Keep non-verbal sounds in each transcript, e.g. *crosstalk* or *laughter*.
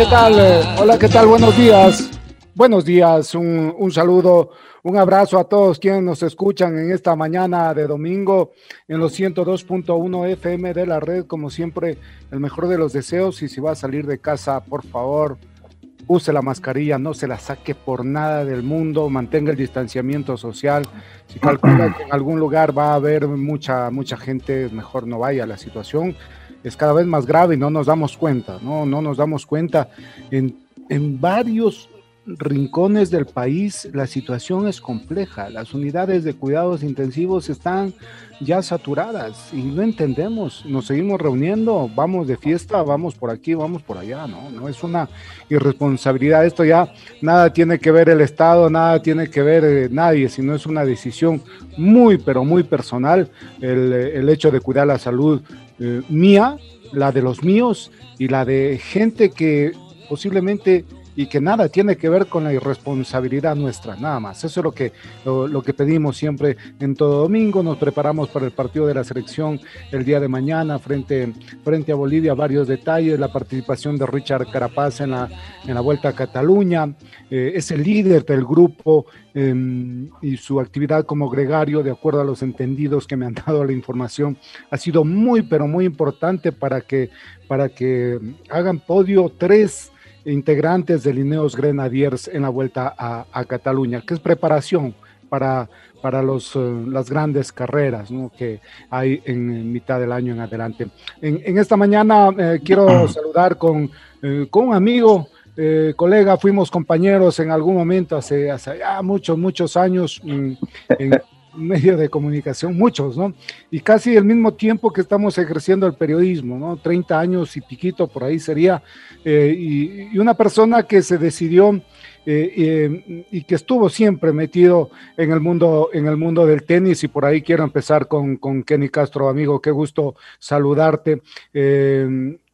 ¿Qué tal? Hola, ¿qué tal? Buenos días. Buenos días, un, un, saludo, un abrazo a todos quienes nos escuchan en esta mañana de domingo en los 102.1 FM de la red. Como siempre, el mejor de los deseos y si va a salir de casa, por favor, use la mascarilla, no se la saque por nada del mundo, mantenga el distanciamiento social. Si calcula que en algún lugar va a haber mucha, mucha gente, mejor no vaya. La situación es cada vez más grave y no nos damos cuenta, no, no nos damos cuenta. En, en varios rincones del país la situación es compleja. Las unidades de cuidados intensivos están ya saturadas y no entendemos. Nos seguimos reuniendo, vamos de fiesta, vamos por aquí, vamos por allá, ¿no? No es una irresponsabilidad. Esto ya nada tiene que ver el Estado, nada tiene que ver eh, nadie, sino es una decisión muy, pero muy personal el, el hecho de cuidar la salud eh, mía, la de los míos y la de gente que posiblemente y que nada tiene que ver con la irresponsabilidad nuestra, nada más. Eso es lo que, lo, que pedimos siempre en todo domingo. Nos preparamos para el partido de la selección el día de mañana frente, frente a Bolivia. Varios detalles, la participación de Richard Carapaz en la, en la Vuelta a Cataluña. Eh, es el líder del grupo em, y su actividad como gregario, de acuerdo a los entendidos que me han *laughs* dado la información, ha sido muy, pero muy importante para que, para que hagan podio tres integrantes de Lineos Grenadiers en la vuelta a, Cataluña, que es preparación para, para los, eh, las grandes carreras que hay en, mitad del año en adelante. En, esta mañana eh, quiero saludar con, eh, con un amigo. colega, fuimos compañeros en algún momento hace, hace ya muchos, muchos años en, medio de comunicación, muchos, ¿no? Y casi el mismo tiempo que estamos ejerciendo el periodismo, ¿no? 30 años y piquito por ahí sería, eh, y, una persona que se decidió eh, eh, y que estuvo siempre metido en el mundo, en el mundo del tenis, y por ahí quiero empezar con, con Kenny Castro, amigo, qué gusto saludarte.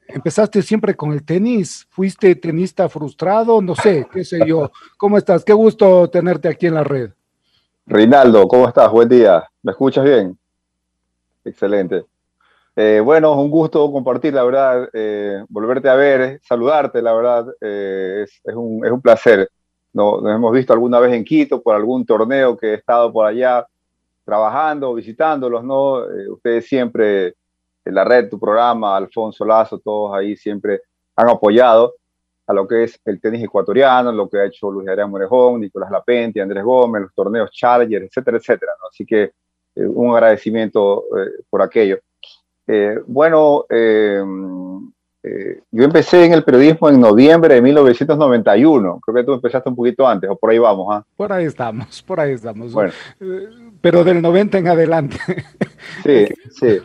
¿Empezaste siempre con el tenis? ¿Fuiste tenista frustrado? No sé, qué sé yo. ¿Cómo estás? Qué gusto tenerte aquí en la red. Reinaldo, ¿cómo estás? Buen día. ¿Me escuchas bien? Excelente. Eh, bueno, un gusto compartir, la verdad, eh, volverte a ver, saludarte, la verdad, eh, es, un, es, un, placer. Nos, hemos visto alguna vez en Quito por algún torneo que he estado por allá trabajando, visitándolos, ¿no? ustedes siempre, en la red, tu programa, Alfonso Lazo, todos ahí siempre han apoyado a lo que es el tenis ecuatoriano, lo que ha hecho Luis Adrián Morejón, Nicolás Lapente, Andrés Gómez, los torneos Challenger, etcétera, etcétera. Así que eh, un agradecimiento eh, por aquello. Eh, bueno, yo empecé en el periodismo en noviembre de 1991. Creo que tú empezaste un poquito antes, o por ahí vamos. ¿ah? Por ahí estamos, por ahí estamos. Bueno. pero del 90 en adelante. Sí, sí.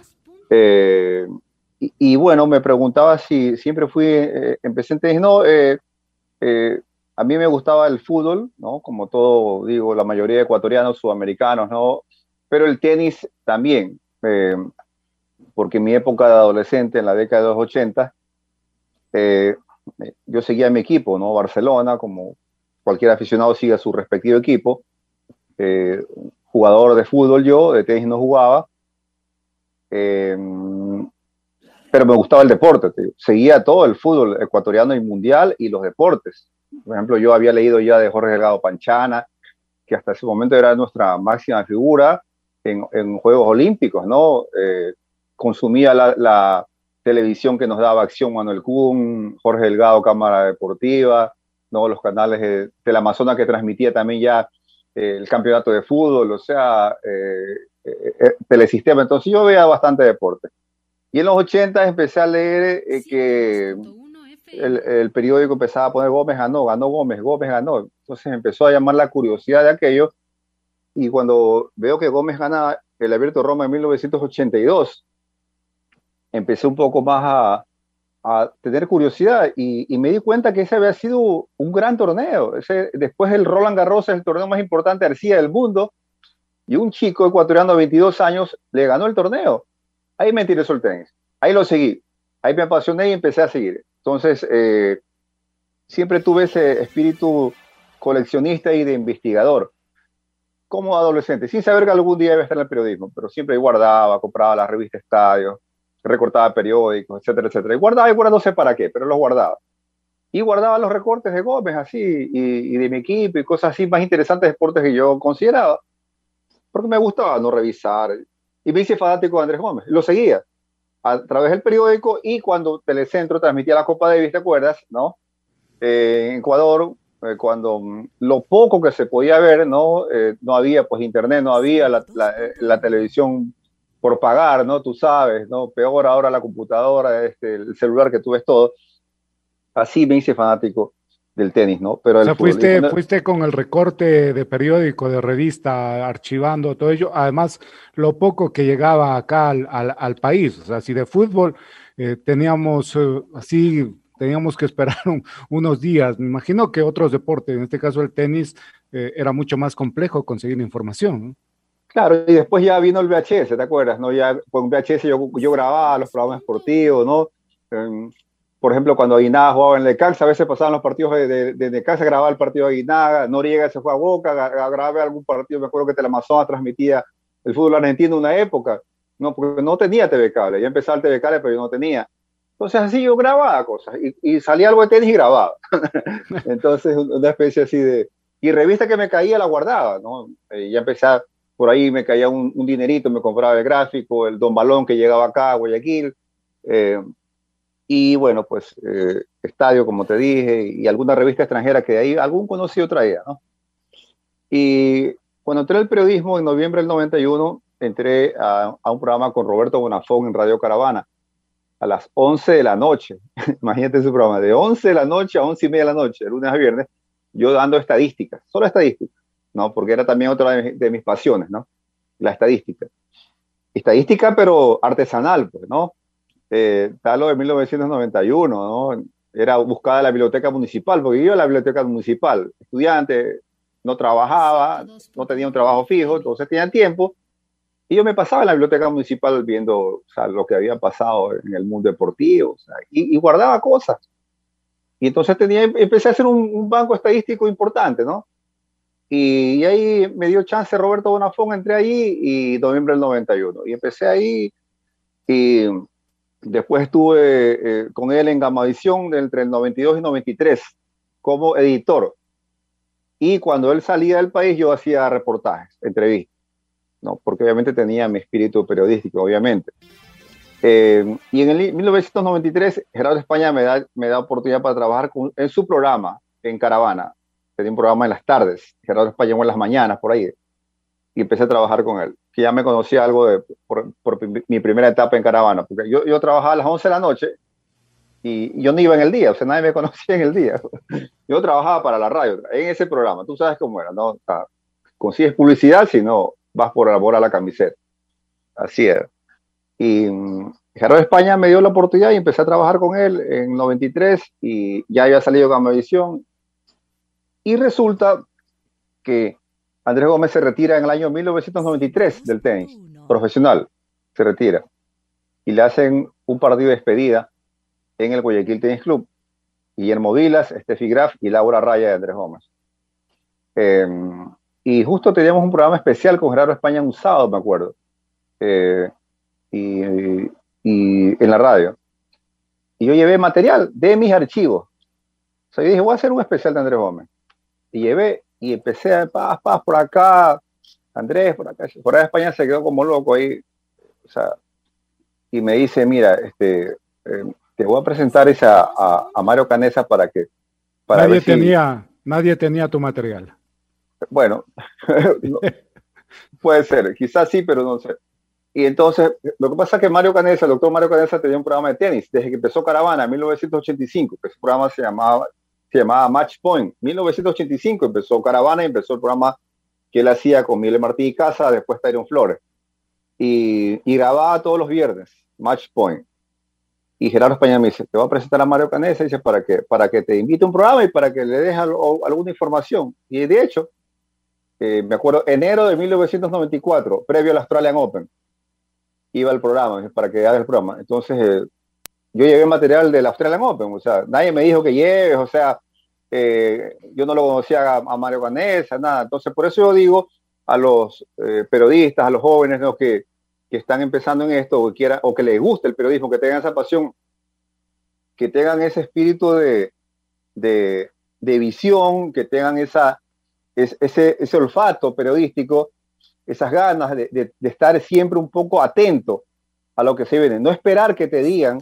Y, bueno, me preguntaba si siempre fui, eh, empecé en tenis, no, eh, eh, a mí me gustaba el fútbol, ¿no? Como todo, digo, la mayoría de ecuatorianos, sudamericanos, ¿no? Pero el tenis también, porque en mi época de adolescente, en la década de los 80, yo seguía mi equipo, ¿no? Barcelona, como cualquier aficionado sigue a su respectivo equipo. Eh, jugador de fútbol yo, de tenis no jugaba. Eh, pero me gustaba el deporte. Seguía todo el fútbol ecuatoriano y mundial y los deportes. Por ejemplo, yo había leído ya de Jorge Delgado Panchana, que hasta ese momento era nuestra máxima figura en, en Juegos Olímpicos, ¿no? Eh, consumía la, la, televisión que nos daba Acción Manuel Kuhn, Jorge Delgado Cámara Deportiva, ¿no? Los canales de, del Amazonas que transmitía también ya eh, el campeonato de fútbol, o sea, eh, eh, telesistema. Entonces yo veía bastante deporte. Y en los 80 empecé a leer que el, periódico empezaba a poner Gómez ganó, ganó Gómez, Gómez ganó. Entonces empezó a llamar la curiosidad de aquello. Y cuando veo que Gómez gana el Abierto Roma en 1982, empecé un poco más a, tener curiosidad y, y, me di cuenta que ese había sido un gran torneo. Ese, después el Roland Garros es el torneo más importante Arcía del mundo y un chico ecuatoriano de 22 años le ganó el torneo. Ahí me interesó el tenis. Ahí lo seguí. Ahí me apasioné y empecé a seguir. Entonces, eh, siempre tuve ese espíritu coleccionista y de investigador como adolescente, sin saber que algún día iba a estar en el periodismo, pero siempre guardaba, compraba la revista Estadio, recortaba periódicos, etcétera, etcétera. Y guardaba y guardaba no sé para qué, pero los guardaba. Y guardaba los recortes de Gómez así, y, y, de mi equipo y cosas así más interesantes de deportes que yo consideraba, porque me gustaba no revisar. Y me hice fanático de Andrés Gómez, lo seguía a través del periódico y cuando Telecentro transmitía la Copa Davis, ¿te acuerdas? ¿No? Eh, en Ecuador, eh, cuando mm, lo poco que se podía ver, ¿no? Eh, no había pues internet, no había la, la, eh, la televisión por pagar, ¿no? Tú sabes, ¿no? Peor ahora la computadora, este, el celular que tú ves todo. Así me hice fanático del tenis, ¿no? Pero o sea, fuiste, fuiste con el recorte de periódico, de revista, archivando todo ello. Además, lo poco que llegaba acá al, al, al país. O sea, si de fútbol eh, teníamos eh, así, teníamos que esperar *laughs* un, unos días. Me imagino que otros deportes, en este caso el tenis, eh, era mucho más complejo conseguir información. ¿no? Claro, y después ya vino el VHS, ¿te acuerdas? ¿no? Ya con VHS yo, yo grababa los programas esportivos, ¿no? Eh, por ejemplo, cuando Aguinaga jugaba en Necaxa, a veces pasaban los partidos de, de, de grababa el partido de Aguinaga, Noriega se fue a Boca, grababa algún partido, me acuerdo que Teleamazonas transmitía el fútbol argentino en una época, no, porque no tenía TV Cable, ya empezaba el TV Cable, pero yo no tenía. Entonces así yo grababa cosas, y, y salía algo de tenis y grababa. *laughs* Entonces una especie así de... Y revista que me caía la guardaba, ¿no? Y ya empecé a por ahí me caía un, un, dinerito, me compraba el gráfico, el Don Balón que llegaba acá a Guayaquil. Eh, y bueno, pues eh, Estadio, como te dije, y alguna revista extranjera que de ahí algún conocido traía, ¿no? Y cuando entré al periodismo en noviembre del 91, entré a, a un programa con Roberto Bonafón en Radio Caravana a las 11 de la noche. *laughs* Imagínate ese programa, de 11 de la noche a 11 y media de la noche, de lunes a viernes, yo dando estadísticas, solo estadísticas ¿no? Porque era también otra de, de mis pasiones, ¿no? La estadística. Estadística, pero artesanal, pues, ¿no? Eh, tal de 1991, ¿no? Era buscada la biblioteca municipal, porque yo a la biblioteca municipal, estudiante, no trabajaba, no tenía un trabajo fijo, entonces tenía tiempo, y yo me pasaba en la biblioteca municipal viendo o sea, lo que había pasado en el mundo deportivo, o sea, y, y, guardaba cosas. Y entonces tenía, empecé a hacer un, un banco estadístico importante, ¿no? Y, y, ahí me dio chance Roberto Bonafón, entré ahí y noviembre del 91. Y empecé ahí y después estuve eh, con él en Gamavisión entre el 92 y 93 como editor. Y cuando él salía del país yo hacía reportajes, entrevistas, ¿no? porque obviamente tenía mi espíritu periodístico, obviamente. Eh, y en el 1993 Gerardo España me da, me da oportunidad para trabajar en su programa en Caravana, tenía un programa en las tardes, Gerardo Español en las mañanas, por ahí, y empecé a trabajar con él, que ya me conocía algo de, por, por mi primera etapa en Caravana, porque yo, yo, trabajaba a las 11 de la noche y yo no iba en el día, o sea, nadie me *laughs* conocía en el día. Yo trabajaba para la radio, en ese programa, tú sabes cómo era, ¿no? O sea, consigues publicidad si no vas por amor a la camiseta. Así era. Y um, Gerardo España me dio la oportunidad y empecé a trabajar con él en 93 y ya había salido Gamavisión y resulta que Andrés Gómez se retira en el año 1993 del tenis profesional, se retira. Y le hacen un partido de despedida en el Guayaquil Tennis Club. Guillermo Vilas, Steffi Graf y Laura Raya de Andrés Gómez. Em, y justo teníamos un programa especial con Gerardo España un sábado, me acuerdo. Eh, y, y, en la radio. Y yo llevé material de mis archivos. O sea, yo dije, voy a hacer un especial de Andrés Gómez. Y llevé, y empecé a paz, paz, por acá, Andrés, por acá. Por de España se quedó como loco ahí. O sea, y me dice, mira, este, eh, te voy a presentar esa, a, Mario Canesa para que... Para nadie, tenía, nadie tenía tu material. Bueno, *laughs* puede ser, quizás sí, pero no sé. Y entonces, lo que pasa es que Mario Canesa, el doctor Mario Canesa tenía un programa de tenis desde que empezó Caravana en 1985, que ese programa se llamaba, se llamaba Match Point. 1985 empezó Caravana empezó el programa que él hacía con Miguel Martí y Casa, después Tyron Flores. Y, y grababa todos los viernes, Match Point. Y Gerardo España me dice, te voy a presentar a Mario Canesa, dice, para que, para que te invite a un programa y para que le dejes alguna información. Y de hecho, eh, me acuerdo, enero de 1994, previo al Australian Open, iba al programa, para que haga el programa. Entonces, eh, yo llevé material del Australian Open, o sea, nadie me dijo que lleves, o sea, eh, yo no lo conocía a, Mario Canesa, nada. Entonces, por eso yo digo a los periodistas, a los jóvenes ¿no? que, que están empezando en esto o, quiera, o que les guste el periodismo, que tengan esa pasión, que tengan ese espíritu de, de, visión, que tengan esa, ese, ese olfato periodístico, esas ganas de, estar siempre un poco atento a lo que se viene. No esperar que te digan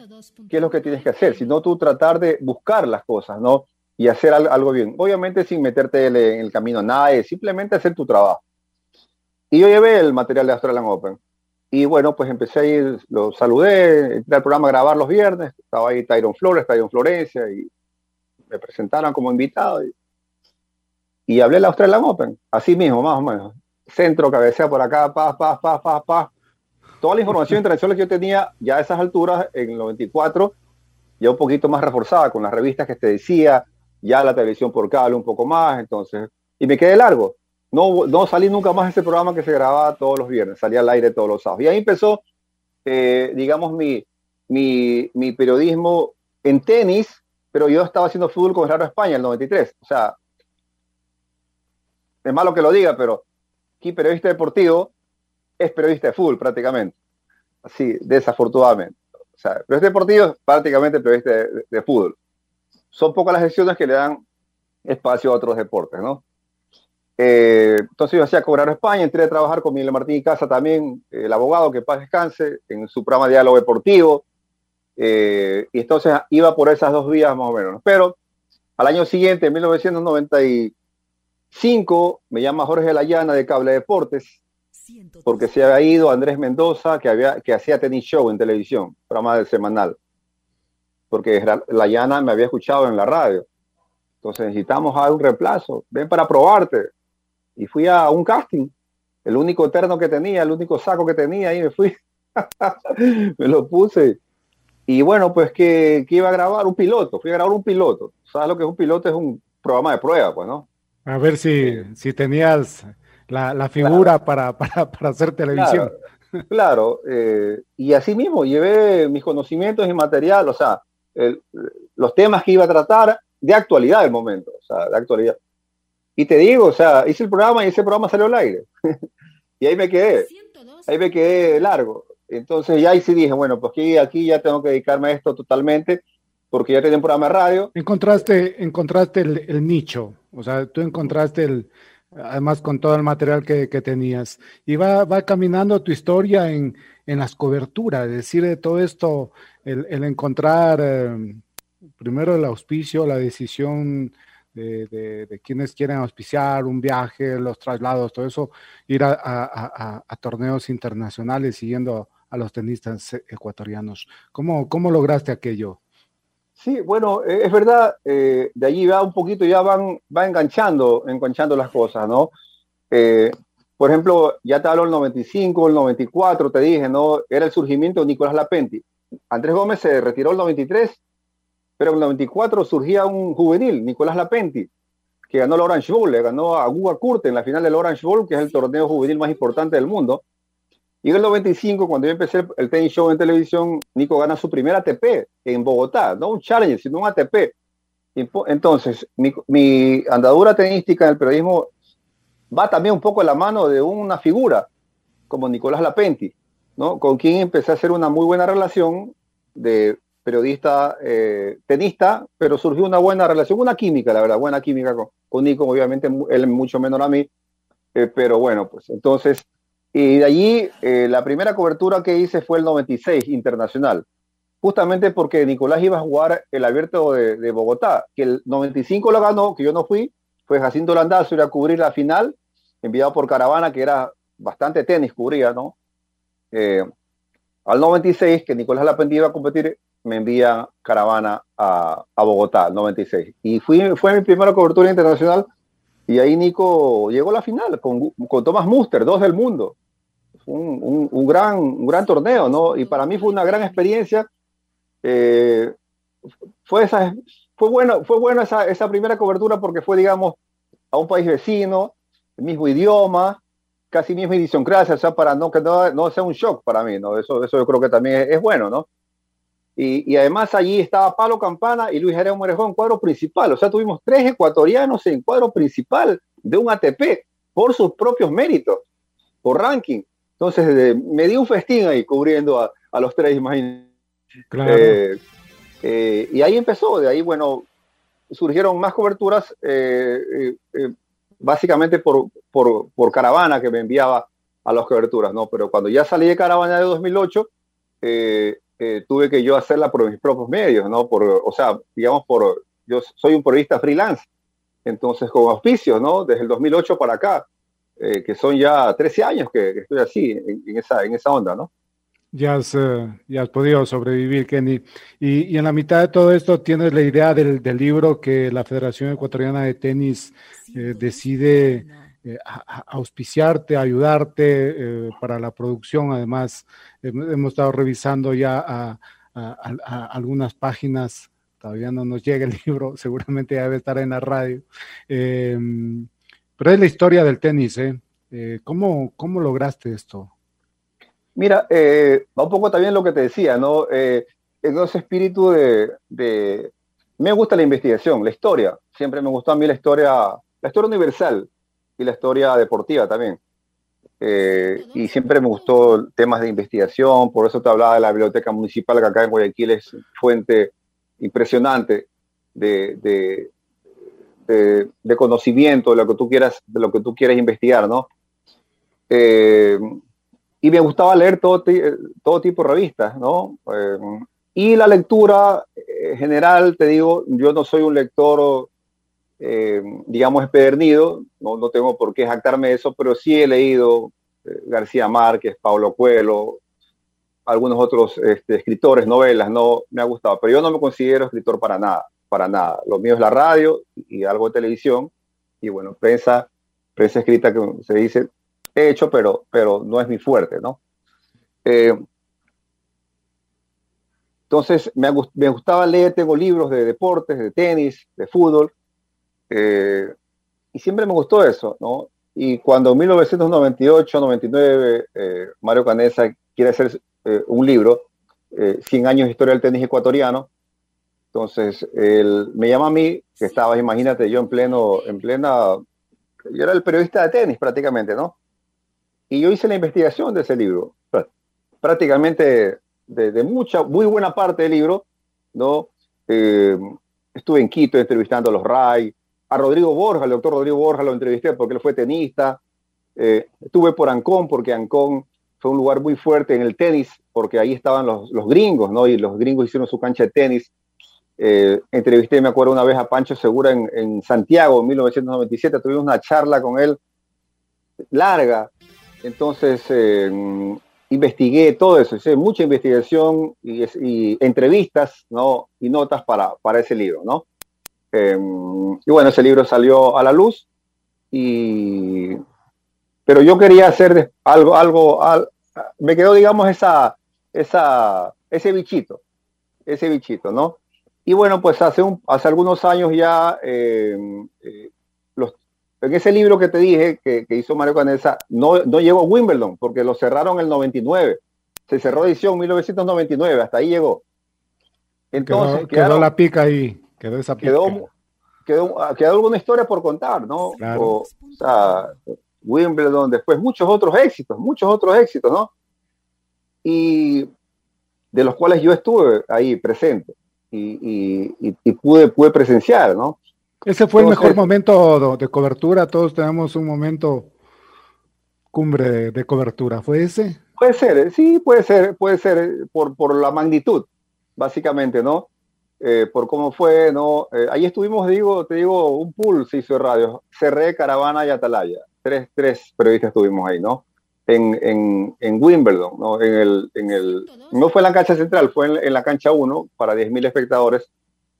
qué es lo que tienes que hacer, sino tú tratar de buscar las cosas, ¿no? Y hacer algo bien. Obviamente sin meterte en el camino a nadie, simplemente hacer tu trabajo. Y yo llevé el material de Australian Open. Y bueno, pues empecé a ir, lo saludé, entré al programa a grabar los viernes, estaba ahí Tyron Flores, Tyron Florencia, y me presentaron como invitado. Y, y hablé la Australian Open, así mismo, más o menos. Centro, cabecea por acá, paz, paz, paz, paz, paz. Toda la información *laughs* internacional que yo tenía ya a esas alturas, en el 94, ya un poquito más reforzada con las revistas que te decía, ya la televisión por cable un poco más, entonces, y me quedé largo no, no salí nunca más de ese programa que se grababa todos los viernes, salía al aire todos los sábados. Y ahí empezó, eh, digamos, mi, mi, mi, periodismo en tenis, pero yo estaba haciendo fútbol con Gerardo España en el 93. O sea, es malo que lo diga, pero aquí periodista deportivo es periodista de fútbol prácticamente. Así, desafortunadamente. O sea, periodista deportivo es prácticamente periodista de, de fútbol. Son pocas las sesiones que le dan espacio a otros deportes, ¿no? Eh, entonces yo hacía Cobrar España, entré a trabajar con Miguel Martín y Casa también, el abogado que paz descanse, en su programa de Diálogo Deportivo. Eh, y entonces iba por esas dos vías más o menos. Pero al año siguiente, en 1995, me llama Jorge Layana de Cable Deportes, porque se había ido Andrés Mendoza, que, había, que hacía tenis show en televisión, programa del semanal. Porque Layana me había escuchado en la radio. Entonces necesitamos un reemplazo. Ven para probarte y fui a un casting, el único eterno que tenía, el único saco que tenía, y me fui, *laughs* me lo puse. Y bueno, pues que, iba a grabar un piloto, fui a grabar un piloto. ¿Sabes lo que es un piloto? Es un programa de prueba, pues, ¿no? A ver si, si tenías la, figura *laughs* para, para, hacer televisión. Claro, eh, y así mismo llevé mis conocimientos y material, o sea, los temas que iba a tratar de actualidad del momento, o sea, de actualidad. Y te digo, o sea, hice el programa y ese programa salió al aire. *laughs* y ahí me quedé. Ahí me quedé largo. Entonces ya ahí sí dije, bueno, pues aquí, aquí ya tengo que dedicarme a esto totalmente, porque ya tenía un programa de radio. Encontraste, encontraste el, nicho, o sea, tú encontraste el, además con todo el material que, tenías. Y va, va caminando tu historia en, en las coberturas, decir, de todo esto, el, encontrar eh, primero el auspicio, la decisión de, quienes quieren auspiciar un viaje, los traslados, todo eso, ir a, torneos internacionales siguiendo a los tenistas ecuatorianos. ¿Cómo, cómo lograste aquello? Sí, bueno, e, es verdad, eh, de allí va un poquito, ya van, va enganchando, enganchando las cosas, ¿no? Eh, por ejemplo, ya te hablo el 95, el 94, te dije, ¿no? Era el surgimiento de Nicolás Lapenti. Andrés Gómez se retiró el 93 pero en el 94 surgía un juvenil, Nicolás Lapenti, que ganó el Orange Bowl, le ganó a Guga Kurt en la final del Orange Bowl, que es el torneo juvenil más importante del mundo. Y en el 95, cuando yo empecé el, tenis show en televisión, Nico gana su primera ATP en Bogotá, no un challenge, sino un ATP. Entonces, mi, andadura tenística en el periodismo va también un poco en la mano de una figura como Nicolás Lapenti, ¿no? con quien empecé a hacer una muy buena relación de periodista, eh, tenista, pero surgió una buena relación, una química, la verdad, buena química con, con Nico, obviamente él mucho menor a mí, eh, pero bueno, pues entonces, y de allí eh, la primera cobertura que hice fue el 96 internacional, justamente porque Nicolás iba a jugar el abierto de, Bogotá, que el 95 lo ganó, que yo no fui, fue Jacinto Landazo ir a cubrir la final, enviado por Caravana, que era bastante tenis, cubría, ¿no? Eh, al 96, que Nicolás Lapendi iba a competir, me envía Caravana a, a Bogotá, 96. Y fui, fue mi primera cobertura internacional, y ahí Nico llegó a la final con, con Thomas Muster, dos del mundo. Un, un, gran, un gran torneo, ¿no? Y para mí fue una gran experiencia eh, fue, esa, fue bueno, fue bueno esa, esa primera cobertura porque fue, digamos, a un país vecino, el mismo idioma, casi misma idiosincrasia, o sea, para no que no, no, sea un shock para mí, ¿no? Eso, eso yo creo que también es, bueno, ¿no? Y, y, además allí estaba Palo Campana y Luis Jerez Morejón, cuadro principal, o sea, tuvimos tres ecuatorianos en cuadro principal de un ATP por sus propios méritos, por ranking. Entonces, me di un festín ahí cubriendo a, a los tres, imagínense. Eh, eh, y ahí empezó, de ahí, bueno, surgieron más coberturas, eh, básicamente por, por, caravana que me enviaba a las coberturas, ¿no? Pero cuando ya salí de caravana de 2008, tuve que yo hacerla por mis propios medios, ¿no? Por, o sea, digamos, por, yo soy un periodista freelance, entonces con auspicios, ¿no? Desde el 2008 para acá, que son ya 13 años que, estoy así, en, esa, en esa onda, ¿no? ya has, eh, ya has podido sobrevivir, Kenny. Y, en la mitad de todo esto tienes la idea del, libro que la Federación Ecuatoriana de Tenis eh, decide eh, auspiciarte, ayudarte para la producción. Además, hemos estado revisando ya algunas páginas. Todavía no nos llega el *laughs* libro, seguramente ya debe estar en la radio. Em, pero es la historia del tenis, ¿eh? ¿cómo, ¿Cómo lograste esto? Mira, eh, un poco también lo que te decía, ¿no? Eh, en ese espíritu de, Me gusta la investigación, la historia. Siempre me gustó a mí la historia, la historia universal y la historia deportiva también. Eh, y siempre me gustó temas de investigación, por eso te hablaba de la biblioteca municipal que acá en Guayaquil es fuente impresionante de, de, conocimiento, de lo que tú quieras, de lo que tú quieras investigar, ¿no? Eh, y me gustaba leer todo, todo tipo de revistas, ¿no? Eh, y la lectura en general, te digo, yo no soy un lector, eh, digamos, espedernido, no, no tengo por qué jactarme de eso, pero sí he leído eh, García Márquez, Pablo Coelho, algunos otros este, escritores, novelas, no me ha gustado, pero yo no me considero escritor para nada, para nada. Lo mío es la radio y algo de televisión, y bueno, prensa, prensa escrita que se dice he hecho, pero, pero no es mi fuerte, ¿no? Eh, entonces, me, gustaba leer, tengo libros de deportes, de tenis, de fútbol, eh, y siempre me gustó eso, ¿no? Y cuando en 1998, 99, eh, Mario Canesa quiere hacer un libro, 100 años de historia del tenis ecuatoriano, entonces él me llama a mí, que estaba, imagínate, yo en pleno, en plena, yo era el periodista de tenis prácticamente, ¿no? Y yo hice la investigación de ese libro, prácticamente de, mucha, muy buena parte del libro, ¿no? Eh, estuve en Quito entrevistando a los RAI, a Rodrigo Borja, el doctor Rodrigo Borja lo entrevisté porque él fue tenista, eh, estuve por Ancón porque Ancón fue un lugar muy fuerte en el tenis, porque ahí estaban los, gringos, ¿no? Y los gringos hicieron su cancha de tenis. Eh, entrevisté, me acuerdo una vez a Pancho Segura en, en Santiago en 1997, tuvimos una charla con él larga, entonces, eh, investigué todo eso, hice mucha investigación y, entrevistas ¿no? y notas para, para ese libro. ¿no? Em, y bueno, ese libro salió a la luz, y, pero yo quería hacer algo, algo, me quedó, digamos, esa, esa, ese bichito, ese bichito, ¿no? Y bueno, pues hace, un, hace algunos años ya em, eh, en ese libro que te dije que, hizo Mario Canesa, no, no llegó a Wimbledon porque lo cerraron en el 99. Se cerró edición 1999, hasta ahí llegó. Entonces, quedó, la pica ahí, quedó esa. Quedó, quedó, quedó alguna historia por contar, ¿no? O, sea, Wimbledon, después muchos otros éxitos, muchos otros éxitos, ¿no? Y de los cuales yo estuve ahí presente y, pude, pude presenciar, ¿no? Ese fue el mejor momento de cobertura, todos tenemos un momento cumbre de cobertura, ¿fue ese? Puede ser, eh, sí, puede ser, puede ser eh, por, por la magnitud, básicamente, ¿no? Eh, por cómo fue, ¿no? ahí estuvimos, digo, te digo, un pool se hizo de radio, Cerré, Caravana y Atalaya, tres, tres periodistas estuvimos ahí, ¿no? En, en, en Wimbledon, ¿no? En el, en el, no fue en la cancha central, fue en, en la cancha 1 para 10.000 espectadores,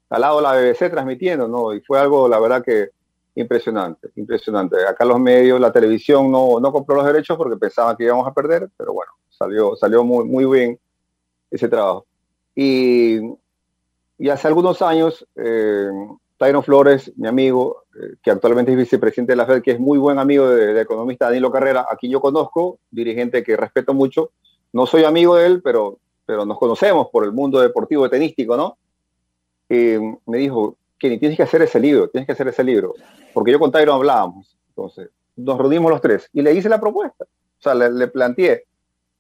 al lado de la BBC transmitiendo, ¿no? Y fue algo, la verdad que impresionante, impresionante. Acá los medios, la televisión no, no compró los derechos porque pensaban que íbamos a perder, pero bueno, salió, salió muy, muy bien ese trabajo. Y, y hace algunos años, eh, Tyron Flores, mi amigo, eh, que actualmente es vicepresidente de la Fed, que es muy buen amigo del de economista Danilo Carrera, aquí yo conozco, dirigente que respeto mucho, no soy amigo de él, pero, pero nos conocemos por el mundo deportivo tenístico, ¿no? me dijo, Kenny, tienes que hacer ese libro, tienes que hacer ese libro porque yo con Tyron hablábamos. Entonces, nos reunimos los tres y le hice la propuesta. O sea, le, planteé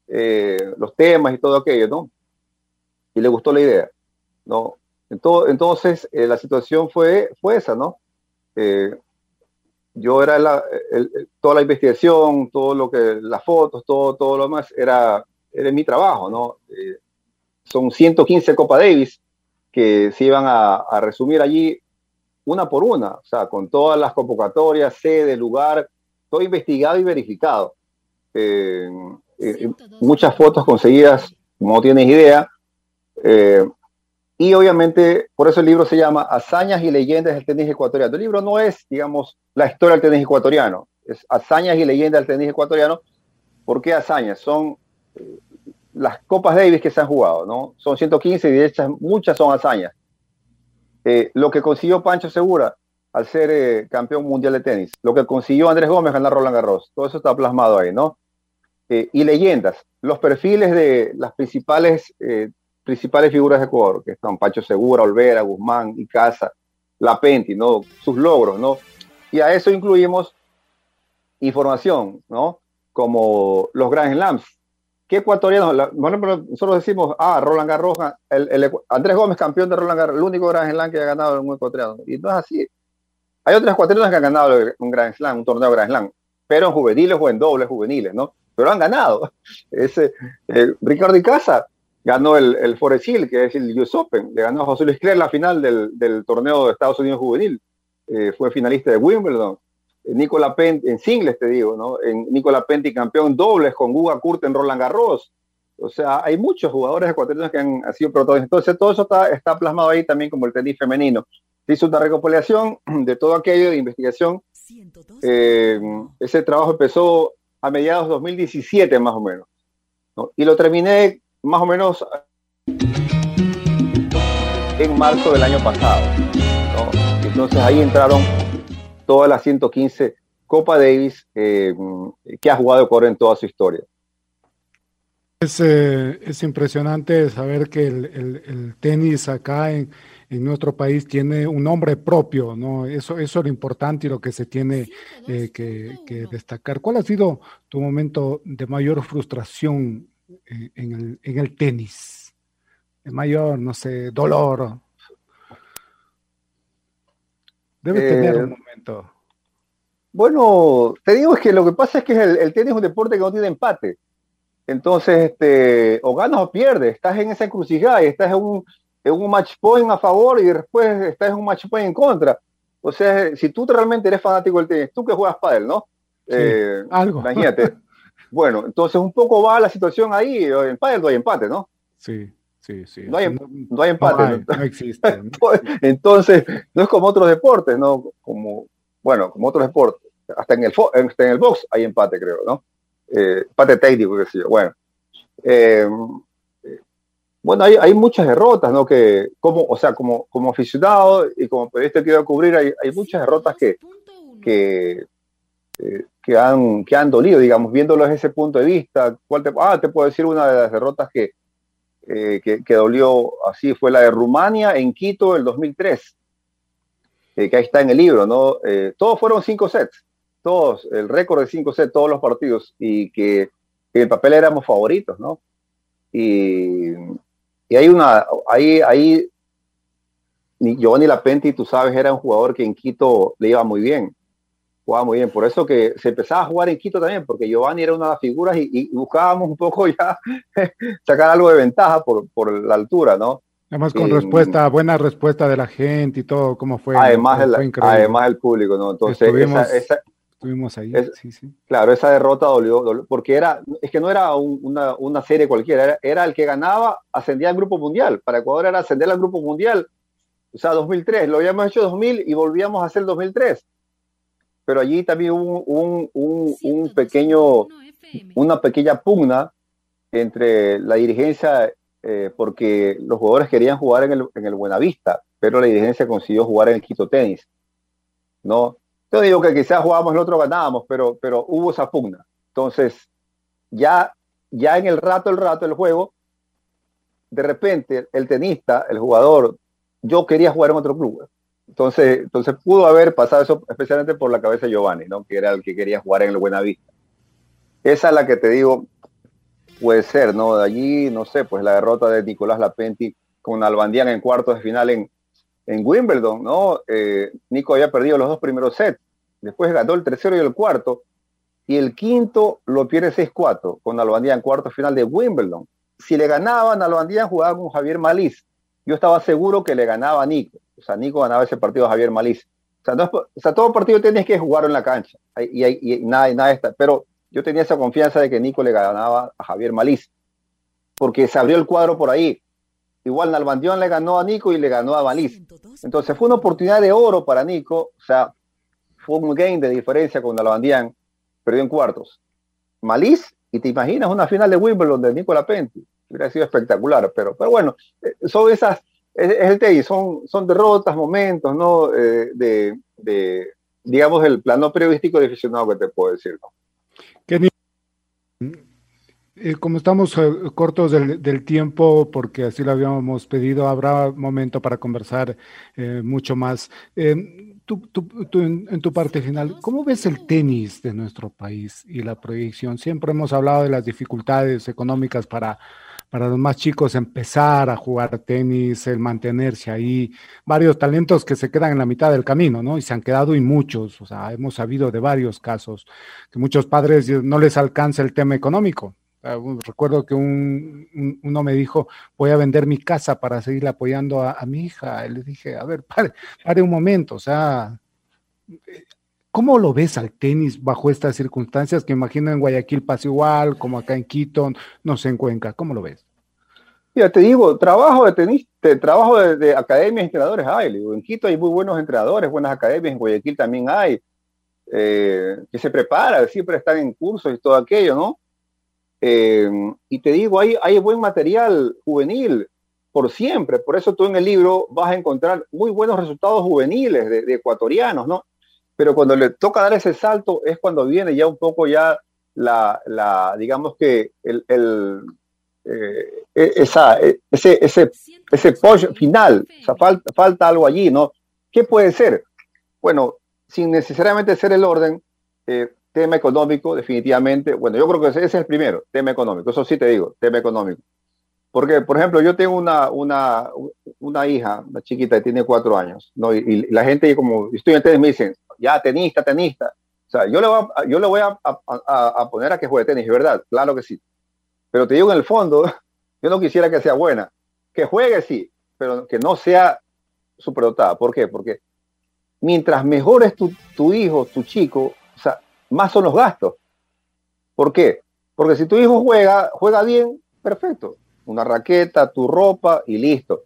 eh, los temas y todo aquello, ¿no? Y le gustó la idea, ¿no? Entonces, eh, la situación fue, fue esa, ¿no? Eh, yo era la, toda la investigación, todo lo que, las fotos, todo, todo lo demás, era, era mi trabajo, ¿no? son 115 Copa Davis que se iban a, a resumir allí una por una, o sea, con todas las convocatorias, sede, lugar, todo investigado y verificado. Eh, eh, muchas fotos conseguidas, como no tienes idea. Eh, y obviamente, por eso el libro se llama Hazañas y leyendas del tenis ecuatoriano. El libro no es, digamos, la historia del tenis ecuatoriano, es Hazañas y leyendas del tenis ecuatoriano. ¿Por qué hazañas? Son las Copas Davis que se han jugado, ¿no? Son 115 y de hecho muchas son hazañas. Eh, lo que consiguió Pancho Segura al ser eh, campeón mundial de tenis, lo que consiguió Andrés Gómez ganar Roland Garros, todo eso está plasmado ahí, ¿no? Eh, y leyendas, los perfiles de las principales, principales figuras de Ecuador, que están Pancho Segura, Olvera, Guzmán, Icaza, Lapenti, ¿no? Sus logros, ¿no? Y a eso incluimos información, ¿no? Como los Grand Slams, ¿Qué ecuatoriano? bueno, nosotros decimos, ah, Roland Garros, el, Andrés Gómez, campeón de Roland Garros, el único Grand Slam que ha ganado un ecuatoriano. Y no es así. Hay otros ecuatorianos que han ganado un Grand Slam, un torneo Grand Slam, pero en juveniles o en dobles juveniles, ¿no? Pero han ganado. *laughs* Ese, eh, Ricardo Icaza ganó el, el Forest Hill, que es el US Open, le ganó a José Luis Cler la final del, del torneo de Estados Unidos juvenil. Eh, fue finalista de Wimbledon. Nicola Penti, en singles te digo, ¿no? En Nicola Penti campeón dobles con Guga Kurt en Roland Garros. O sea, hay muchos jugadores ecuatorianos que han, sido protagonistas. Entonces, todo eso está, está, plasmado ahí también como el tenis femenino. Se hizo una recopilación *clears throat* de todo aquello de investigación. Eh, ese trabajo empezó a mediados de 2017 más o menos. Y lo terminé más o menos en marzo del año pasado. Entonces ahí entraron todas las 115 Copa Davis eh, que ha jugado Ecuador en toda su historia. Es, eh, es impresionante saber que el, tenis acá en, nuestro país tiene un nombre propio, ¿no? Eso, eso es lo importante y lo que se tiene eh, que, destacar. ¿Cuál ha sido tu momento de mayor frustración en el, en el tenis? El mayor, no sé, dolor, Debe tener un eh, momento. Bueno, te digo es que lo que pasa es que el, tenis es un deporte que no tiene empate. Entonces, este, o ganas o pierdes, estás en esa encrucijada y estás en un, en un match point a favor y después estás en un match point en contra. O sea, si tú realmente eres fanático del tenis, tú que juegas pádel, ¿no? Eh, algo. Imagínate. *laughs* bueno, entonces un poco va la situación ahí, en pádel no hay empate, ¿no? Sí. Sí, sí. No hay, no hay empate. No, existe. *laughs* Entonces, no es como otros deportes, ¿no? Como, bueno, como otros deportes. Hasta en el, en el box hay empate, creo, ¿no? Eh, empate técnico, qué sé yo. Bueno, eh, bueno, hay, hay, muchas derrotas, ¿no? Que, como, o sea, como, como aficionado y como periodista que quiero cubrir, hay, hay muchas derrotas que, que, eh, que, han, que han dolido, digamos, viéndolo desde ese punto de vista. ¿Cuál te, ah, te puedo decir una de las derrotas que, eh, que, dolió así, fue la de Rumania en Quito el 2003, eh, que ahí está en el libro, ¿no? Eh, todos fueron cinco sets, todos, el récord de 5 sets todos los partidos y que, que, el papel éramos favoritos, ¿no? Y, y hay una, ahí, ahí, Giovanni Lapenti, tú sabes, era un jugador que en Quito le iba muy bien, jugaba muy bien, por eso que se empezaba a jugar en Quito también, porque Giovanni era una de las figuras y, y buscábamos un poco *laughs* ya sacar algo de ventaja por, por la altura, ¿no? Además con respuesta, buena respuesta de la gente y todo, ¿cómo fue? Además, el, además el público, ¿no? Entonces, estuvimos, esa, estuvimos ahí, sí, sí. Claro, esa derrota dolió, dolió, porque era, es que no era un, una, una, serie cualquiera, era, era, el que ganaba, ascendía al Grupo Mundial. Para Ecuador era ascender al Grupo Mundial, o sea, 2003. Lo habíamos hecho 2000 y volvíamos a hacer 2003. Pero allí también hubo un, un, un pequeño, una pequeña pugna entre la dirigencia eh, porque los jugadores querían jugar en el, en el Buenavista, pero la dirigencia consiguió jugar en el Quito Tenis. ¿no? Yo digo que quizás jugábamos el otro ganábamos, pero, pero hubo esa pugna. Entonces, ya, ya en el rato, el rato del juego, de repente el tenista, el jugador, yo quería jugar en otro club. Entonces, entonces pudo haber pasado eso especialmente por la cabeza de Giovanni, ¿no? que era el que quería jugar en el Buenavista. Esa es la que te digo, puede ser, ¿no? De allí, no sé, pues la derrota de Nicolás Lapenti con Albandián en cuartos de final en, Wimbledon, ¿no? Eh, Nico había perdido los dos primeros sets, después ganó el tercero y el cuarto, y el quinto lo pierde 6-4 con Albandián en cuartos de final de Wimbledon. Si le ganaban, Albandián jugaba con Javier Maliz. Yo estaba seguro que le ganaba a Nico. O sea, Nico ganaba ese partido a Javier Maliz. O sea, no sea todo partido tienes que jugar en la cancha. Y, nada, nada está. Pero yo tenía esa confianza de que Nico le ganaba a Javier Maliz, porque se abrió el cuadro por ahí. Igual Nalbandión le ganó a Nico y le ganó a Maliz. Entonces fue una oportunidad de oro para Nico, o sea, fue un game de diferencia con Nalbandián, perdió en cuartos. Maliz, y te imaginas una final de Wimbledon de Nico Lapenti, hubiera sido espectacular, pero, pero bueno, eh, son esas, es, el tenis, son, son derrotas, momentos, ¿no? Eh, de, de, digamos, el plano periodístico de aficionado que te puedo decir, ¿no? Eh, como estamos eh, cortos del, del, tiempo, porque así lo habíamos pedido, habrá momento para conversar eh, mucho más. Tú, tú, tú en, en, tu parte final, ¿cómo ves el tenis de nuestro país y la proyección? Siempre hemos hablado de las dificultades económicas para para los más chicos empezar a jugar tenis, el mantenerse ahí, varios talentos que se quedan en la mitad del camino, ¿no? Y se han quedado y muchos, o sea, hemos sabido de varios casos que muchos padres no les alcanza el tema económico. Recuerdo que un, un, uno me dijo, voy a vender mi casa para seguir apoyando a, a mi hija. Y le dije, a ver, pare, pare un momento, o sea, ¿Cómo lo ves al tenis bajo estas circunstancias? Que imagino en Guayaquil pasa igual, como acá en Quito, no sé en Cuenca. ¿Cómo lo ves? Ya te digo, trabajo de tenis, de, trabajo de, de academias, entrenadores hay. Digo, en Quito hay muy buenos entrenadores, buenas academias, en Guayaquil también hay, eh, que se preparan, siempre están en cursos y todo aquello, ¿no? Eh, y te digo, hay, hay buen material juvenil por siempre, por eso tú en el libro vas a encontrar muy buenos resultados juveniles de, de ecuatorianos, ¿no? Pero cuando le toca dar ese salto es cuando viene ya un poco ya la, la digamos que el, el eh, esa, ese, ese, ese push final, o sea, falta, falta algo allí, ¿no? ¿Qué puede ser? Bueno, sin necesariamente ser el orden, eh, tema económico, definitivamente, bueno, yo creo que ese es el primero, tema económico, eso sí te digo, tema económico. Porque, por ejemplo, yo tengo una, una, una hija, una chiquita que tiene cuatro años, ¿no? Y, y la gente, como estudiantes, me dicen, ya tenista, tenista. O sea, yo le voy a, poner a que juegue tenis, ¿verdad? Claro que sí. Pero te digo en el fondo, *laughs* yo no quisiera que sea buena. Que juegue sí, pero que no sea superdotada. ¿Por qué? Porque mientras mejor es tu, hijo, tu chico, o más son los gastos. ¿Por qué? Porque si tu hijo juega, juega bien, perfecto. Una raqueta, tu ropa y listo.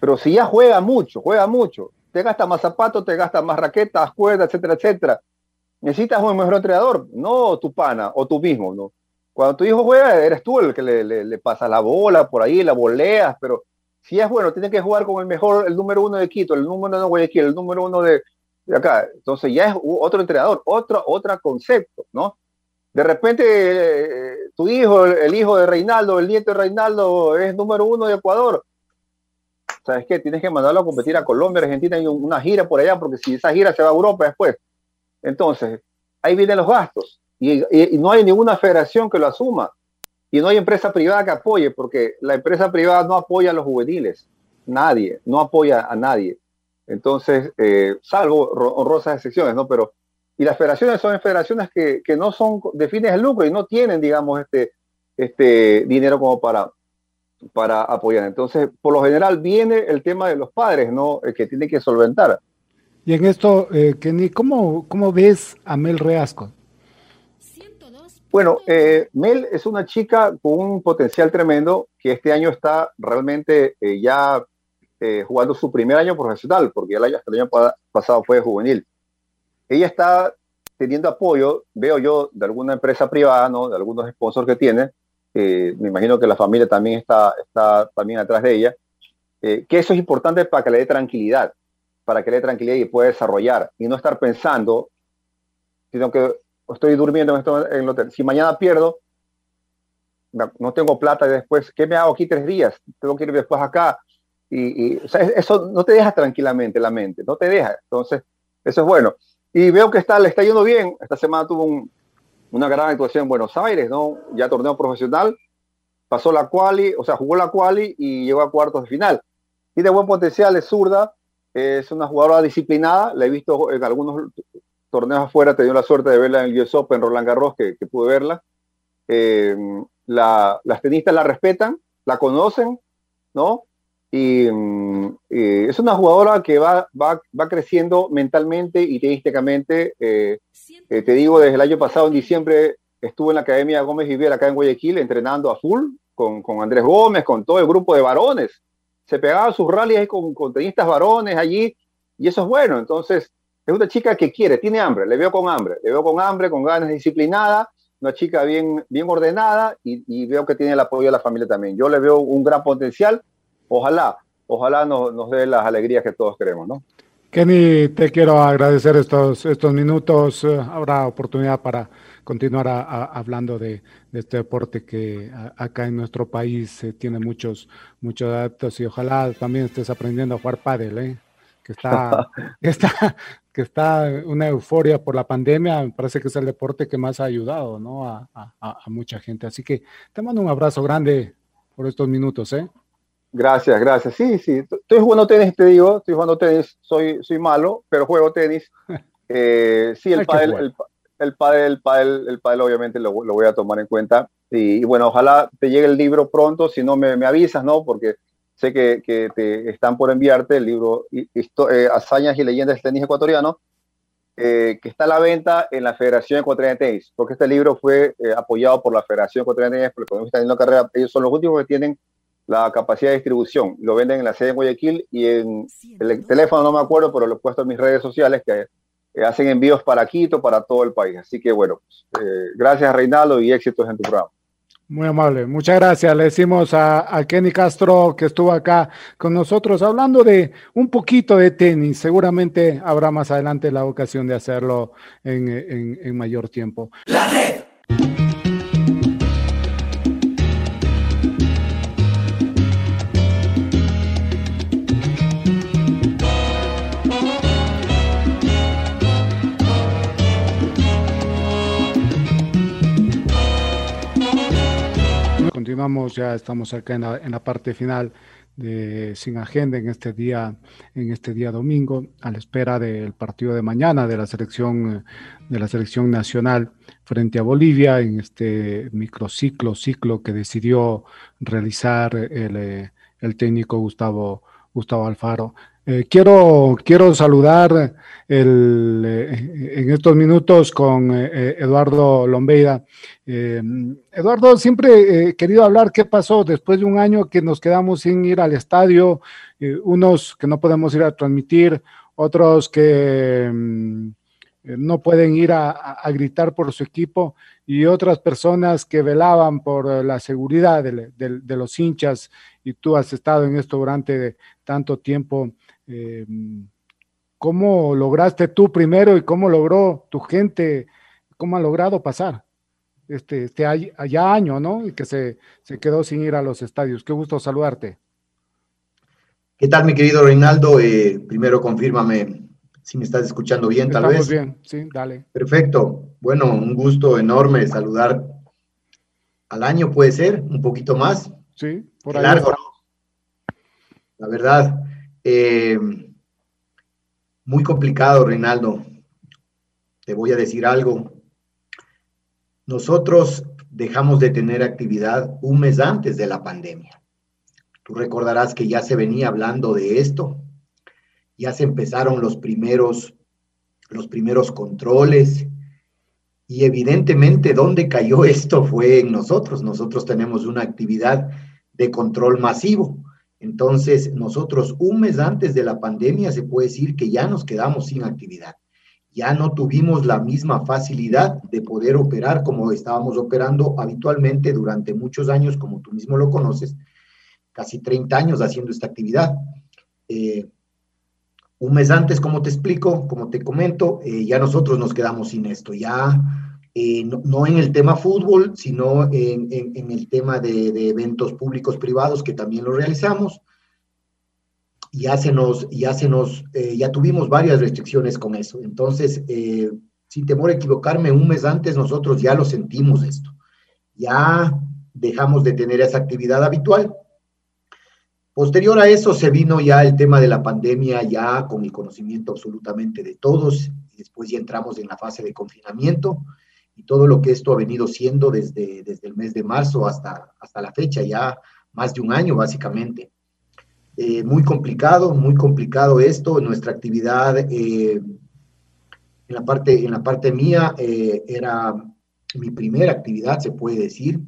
Pero si ya juega mucho, juega mucho, te gasta más zapatos, te gasta más raquetas, cuerdas, etcétera, etcétera. Necesitas un mejor entrenador, no tu pana o tú mismo, ¿no? Cuando tu hijo juega, eres tú el que le, le, pasa la bola por ahí, la voleas, pero si es bueno, tiene que jugar con el mejor, el número uno de Quito, el número uno de Guayaquil, el número uno de, acá. Entonces ya es otro entrenador, otro, otro concepto, ¿no? De repente eh, tu hijo, el, hijo de Reinaldo, el nieto de Reinaldo es número uno de Ecuador. ¿Sabes qué? Tienes que mandarlo a competir a Colombia, Argentina y una gira por allá, porque si esa gira se va a Europa después. Entonces, ahí vienen los gastos y, no hay ninguna federación que lo asuma y no hay empresa privada que apoye porque la empresa privada no apoya a los juveniles, nadie, no apoya a nadie. Entonces, eh, salvo honrosas excepciones, ¿no? Pero, y las federaciones son federaciones que, no son de fines de lucro y no tienen, digamos, este, este dinero como para, para apoyar. Entonces, por lo general viene el tema de los padres, ¿no? El que tiene que solventar. Y en esto, eh, Kenny, ¿cómo, ¿cómo ves a Mel Reasco? Bueno, eh, Mel es una chica con un potencial tremendo que este año está realmente eh, ya eh, jugando su primer año profesional, porque el año, el año pasado fue juvenil. Ella está teniendo apoyo, veo yo, de alguna empresa privada, ¿no? de algunos sponsors que tiene, me imagino que la familia también está, está también atrás de ella, que eso es importante para que le dé tranquilidad, para que le dé tranquilidad y pueda desarrollar, y no estar pensando, sino que estoy durmiendo en, esto, en el hotel. Si mañana pierdo, no tengo plata y después, ¿qué me hago aquí tres días? Tengo que ir después acá. Y, eso no te deja tranquilamente la mente, no te deja. Entonces, eso es bueno. Y veo que está, le está yendo bien. Esta semana tuvo una gran actuación en Buenos Aires, ¿no? Ya torneo profesional, pasó la quali, o sea, jugó la quali y llegó a cuartos de final. Tiene buen potencial, es zurda, es una jugadora disciplinada, la he visto en algunos torneos afuera, tenido la suerte de verla en el US Open, Roland Garros, que, pude verla. Eh, las tenistas la respetan, la conocen, ¿no? Y, es una jugadora que va, va, va creciendo mentalmente y tenísticamente. Eh, eh, te digo, desde el año pasado, en diciembre, estuve en la Academia Gómez Vivier acá en Guayaquil entrenando a full con, con Andrés Gómez, con todo el grupo de varones. Se pegaba sus rallies con, con tenistas varones allí y eso es bueno. Entonces, es una chica que quiere, tiene hambre, le veo con hambre, le veo con hambre, con ganas disciplinada, una chica bien, bien ordenada y, veo que tiene el apoyo de la familia también. Yo le veo un gran potencial, ojalá, ojalá nos, dé las alegrías que todos queremos, ¿no? Kenny, te quiero agradecer estos, estos minutos. Habrá oportunidad para continuar hablando de, este deporte que acá en nuestro país eh, tiene muchos, muchos adeptos y ojalá también estés aprendiendo a jugar pádel, ¿eh? que está, *laughs* está, que está una euforia por la pandemia, me parece que es el deporte que más ha ayudado ¿no? a, mucha gente. Así que te mando un abrazo grande por estos minutos. ¿eh? Gracias, gracias. Sí, sí, estoy jugando tenis, te digo, estoy jugando tenis, soy, soy malo, pero juego tenis. *laughs* Eh, sí, el pádel, el, el, pádel, el pádel, obviamente lo, lo, voy a tomar en cuenta. Y, bueno, ojalá te llegue el libro pronto, si no me, me avisas, ¿no? Porque sé que, que, te están por enviarte el libro eh, Hazañas y Leyendas del Tenis Ecuatoriano, eh, que está a la venta en la Federación Ecuatoriana de Tenis, porque este libro fue eh, apoyado por la Federación Ecuatoriana de Tenis, porque cuando están la carrera, ellos son los últimos que tienen la capacidad de distribución. Lo venden en la sede de Guayaquil y en el teléfono, no me acuerdo, pero lo he puesto en mis redes sociales, que hacen envíos para Quito, para todo el país. Así que bueno, pues, gracias Reinaldo y éxitos en tu programa. Muy amable, muchas gracias. Le decimos a, Kenny Castro que estuvo acá con nosotros hablando de un poquito de tenis. Seguramente habrá más adelante la ocasión de hacerlo en, en mayor tiempo. La red. Ya estamos acá en la, parte final de Sin Agenda en este día, en este día domingo, a la espera del partido de mañana de la selección, de la selección nacional frente a Bolivia, en este microciclo, ciclo que decidió realizar el, el técnico Gustavo, Gustavo Alfaro. Eh, quiero, quiero saludar el, eh, en estos minutos con eh, Eduardo Lombeida. Eduardo, siempre he querido hablar qué pasó después de un año que nos quedamos sin ir al estadio, unos que no podemos ir a transmitir, otros que mm, no pueden ir a, gritar por su equipo y otras personas que velaban por la seguridad de, de los hinchas y tú has estado en esto durante tanto tiempo. Eh, ¿Cómo lograste tú primero y cómo logró tu gente, cómo ha logrado pasar este, este allá año, ¿no? Y que se, se quedó sin ir a los estadios. Qué gusto saludarte. ¿Qué tal, mi querido Reinaldo? Eh, primero confírmame si me estás escuchando bien, tal vez. bien, sí, dale. Perfecto. Bueno, un gusto enorme saludar al año, puede ser, un poquito más. Sí, por ahí. Largo, La verdad, eh, muy complicado, Reinaldo. Te voy a decir algo. Nosotros dejamos de tener actividad un mes antes de la pandemia. Tú recordarás que ya se venía hablando de esto, ya se empezaron los primeros, los primeros controles y evidentemente donde cayó *laughs* esto fue en nosotros. Nosotros tenemos una actividad de control masivo. Entonces, nosotros un mes antes de la pandemia se puede decir que ya nos quedamos sin actividad. Ya no tuvimos la misma facilidad de poder operar como estábamos operando habitualmente durante muchos años, como tú mismo lo conoces, casi 30 años haciendo esta actividad. Eh, un mes antes, como te explico, como te comento, eh, ya nosotros nos quedamos sin esto, ya eh, no, en el tema fútbol, sino en, el tema de, eventos públicos privados que también lo realizamos. Ya se nos, ya se nos, ya tuvimos varias restricciones con eso. Entonces, sin temor a equivocarme, un mes antes nosotros ya lo sentimos esto. Ya dejamos de tener esa actividad habitual Posterior a eso se vino ya el tema de la pandemia, ya con el conocimiento absolutamente de todos, después ya entramos en la fase de confinamiento y todo lo que esto ha venido siendo desde, desde el mes de marzo hasta, hasta la fecha, ya más de un año básicamente. Eh, muy complicado, muy complicado esto. Nuestra actividad eh, en, la parte, en la parte mía eh, era mi primera actividad, se puede decir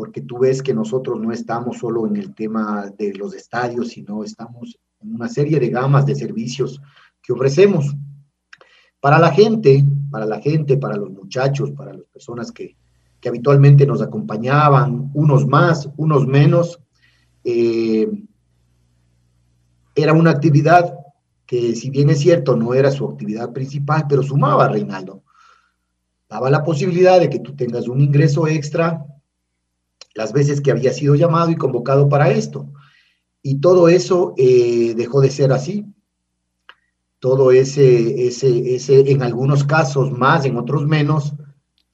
porque tú ves que nosotros no estamos solo en el tema de los estadios, sino estamos en una serie de gamas de servicios que ofrecemos. Para la gente, para la gente, para los muchachos, para las personas que, que habitualmente nos acompañaban, unos más, unos menos, eh, era una actividad que si bien es cierto no era su actividad principal, pero sumaba, Reinaldo. Daba la posibilidad de que tú tengas un ingreso extra las veces que había sido llamado y convocado para esto. Y todo eso eh, dejó de ser así. Todo ese, ese, ese, en algunos casos más, en otros menos,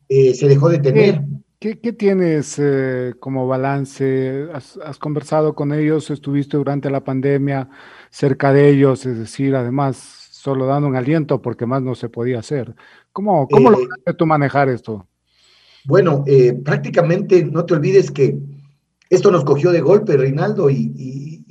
eh, se dejó de tener. ¿Qué, tienes eh, como balance? ¿Has, conversado con ellos? ¿Estuviste durante la pandemia cerca de ellos? Es decir, además, solo dando un aliento porque más no se podía hacer. ¿Cómo, cómo lo tú manejar esto? Bueno, eh, prácticamente no te olvides que esto nos cogió de golpe, Reinaldo, y,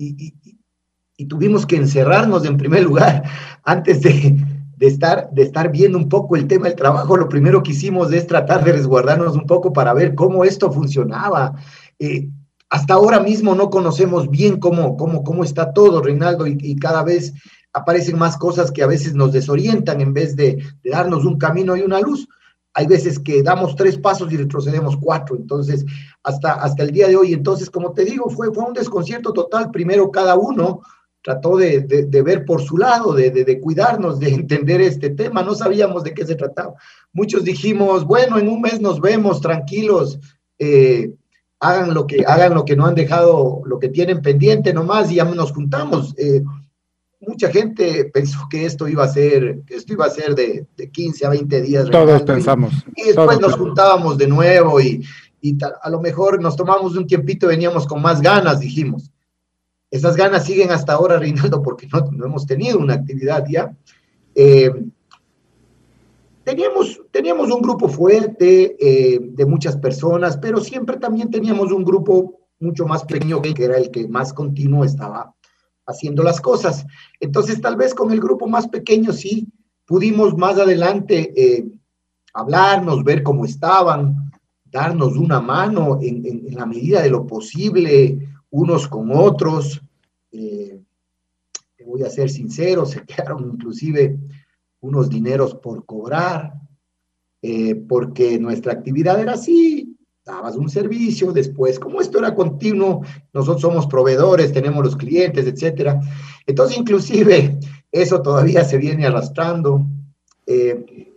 tuvimos que encerrarnos en primer lugar *laughs* antes de, estar, de estar viendo un poco el tema del trabajo. Lo primero que hicimos es tratar de resguardarnos un poco para ver cómo esto funcionaba. Eh, hasta ahora mismo no conocemos bien cómo, cómo, cómo está todo, Reinaldo, y, cada vez aparecen más cosas que a veces nos desorientan en vez de darnos un camino y una luz hay veces que damos tres pasos y retrocedemos cuatro, entonces hasta, hasta el día de hoy, entonces como te digo, fue, fue un desconcierto total, primero cada uno trató de, de, ver por su lado, de, de, cuidarnos, de *laughs* entender este tema, no sabíamos de qué se trataba. Muchos dijimos, bueno, en un mes nos vemos, tranquilos, eh, hagan, lo que, hagan lo que no han dejado, lo que tienen pendiente nomás y ya nos juntamos. Eh, mucha gente pensó que esto iba a ser, esto iba a ser de, de 15 a 20 días. Todos pensamos. Y, después nos juntábamos de nuevo y, y a lo mejor nos tomamos un tiempito veníamos con más ganas, dijimos. Esas ganas siguen hasta ahora, Reinaldo, porque no, no hemos tenido una actividad ya. Eh, teníamos, teníamos un grupo fuerte eh, de muchas personas, pero siempre también teníamos un grupo mucho más pequeño que era el que más continuo estaba haciendo las cosas. Entonces, tal vez con el grupo más pequeño sí pudimos más adelante eh, hablarnos, ver cómo estaban, darnos una mano en, la medida de lo posible, unos con otros. Eh, te voy a ser sincero, *laughs* se quedaron inclusive unos dineros por cobrar, eh, porque nuestra actividad era así, dabas un servicio, después, como esto era continuo, nosotros somos proveedores, tenemos los clientes, etcétera. Entonces, inclusive, eso todavía se viene arrastrando. Eh,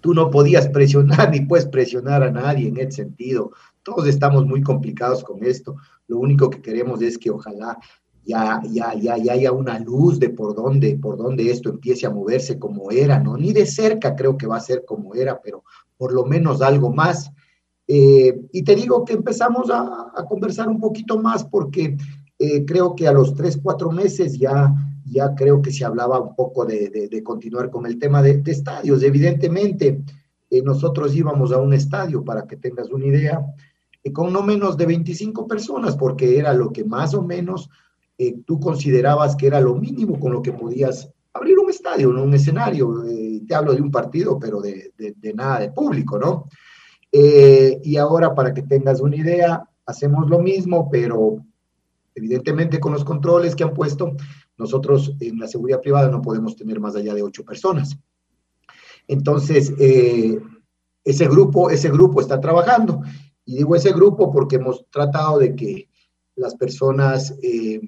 tú no podías presionar *laughs* ni puedes presionar a nadie en ese sentido. Todos estamos muy complicados con esto. Lo único que queremos es que ojalá ya, ya, ya, ya haya una luz de por dónde, por dónde esto empiece a moverse como era, ¿no? Ni de cerca creo que va a ser como era, pero por lo menos algo más. Eh, y te digo que empezamos a, conversar un poquito más porque eh, creo que a los tres, cuatro meses ya, ya creo que se hablaba un poco de, de, continuar con el tema de, estadios. Evidentemente, eh, nosotros íbamos a un estadio, para que tengas una idea, con no menos de 25 personas, porque era lo que más o menos eh, tú considerabas que era lo mínimo con lo que podías abrir un estadio, un escenario. Eh, te hablo de un partido, pero de, nada de público, ¿no? Eh, y ahora, para que tengas una idea, hacemos lo mismo, pero evidentemente con los controles que han puesto, nosotros en la seguridad privada no podemos tener más allá de ocho personas. Entonces, ese grupo, ese grupo está trabajando. Y digo ese grupo porque hemos tratado de que las personas eh,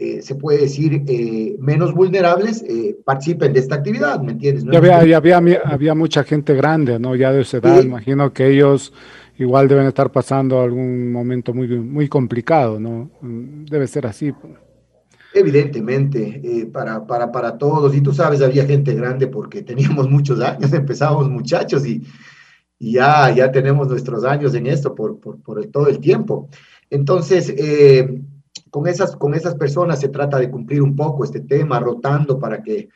eh, se puede decir, eh, menos vulnerables participen de esta actividad, ¿me entiendes? Ya, había, había, había, mucha gente grande, ¿no? Ya de esa edad, imagino que ellos igual deben estar pasando algún momento muy, muy complicado, ¿no? Debe ser así. Evidentemente, para, para, para todos, y tú sabes, había gente grande porque teníamos *laughs* muchos años, empezábamos muchachos y, ya, ya tenemos nuestros años en esto por, por, por todo el tiempo. Entonces, eh, con esas, con esas personas se trata de cumplir un poco este tema, rotando para que,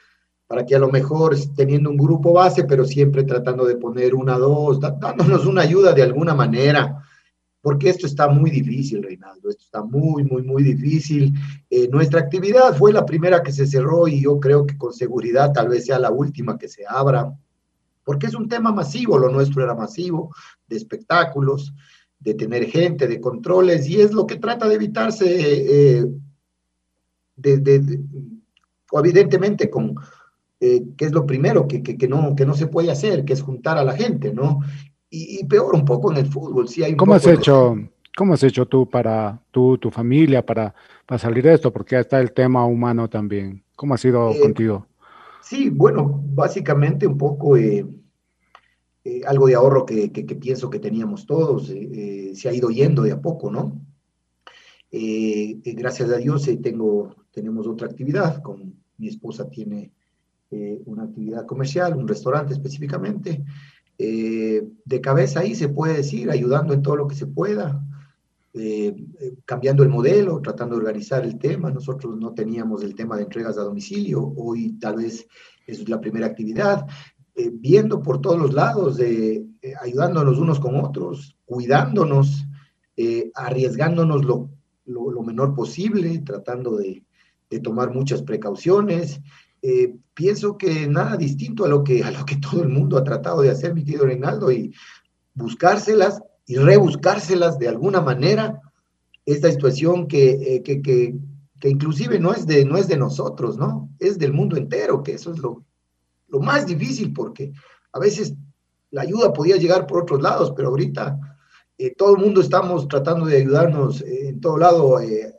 para que a lo mejor teniendo un grupo base, pero siempre tratando de poner una, dos, dándonos una ayuda de alguna manera, porque esto está muy difícil, Reinaldo, esto está muy, muy, muy difícil. Eh, nuestra actividad fue la primera que se cerró y yo creo que con seguridad tal vez sea la última que se abra, porque es un tema masivo, lo nuestro era masivo, de espectáculos de tener gente, de controles, y es lo que trata de evitarse, eh, de, evidentemente con, eh, que es lo primero que, que, no, que no se puede hacer, que es juntar a la gente, ¿no? Y, peor un poco en el fútbol, sí hay ¿Cómo has hecho? ¿Cómo has hecho tú para tú, tu familia, para, para salir de esto? Porque está el tema humano también. ¿Cómo ha sido eh, contigo? Sí, bueno, básicamente un poco eh, algo de ahorro que, pienso que teníamos todos, eh, eh, se ha ido yendo de a poco, ¿no? gracias a Dios tengo, tenemos otra actividad, con mi esposa tiene una actividad comercial, un restaurante específicamente, de cabeza ahí se puede decir, ayudando en todo lo que se pueda, cambiando el modelo, tratando de organizar el tema. Nosotros no teníamos el tema de entregas a domicilio, hoy tal vez es la primera actividad. Eh, viendo por todos los lados, eh, ayudándonos unos con otros, cuidándonos, eh, arriesgándonos lo, lo, menor posible, tratando de, de tomar muchas precauciones. pienso que nada distinto a lo, que, a lo que todo el mundo ha tratado de hacer, mi querido Reinaldo, y buscárselas y rebuscárselas de alguna manera, esta situación que, que, que, que inclusive no es, de, no es de nosotros, ¿no? Es del mundo entero, que eso es lo, lo más difícil porque a veces la ayuda podía llegar por otros lados, pero ahorita eh, todo el mundo estamos tratando de ayudarnos eh, en todo lado eh,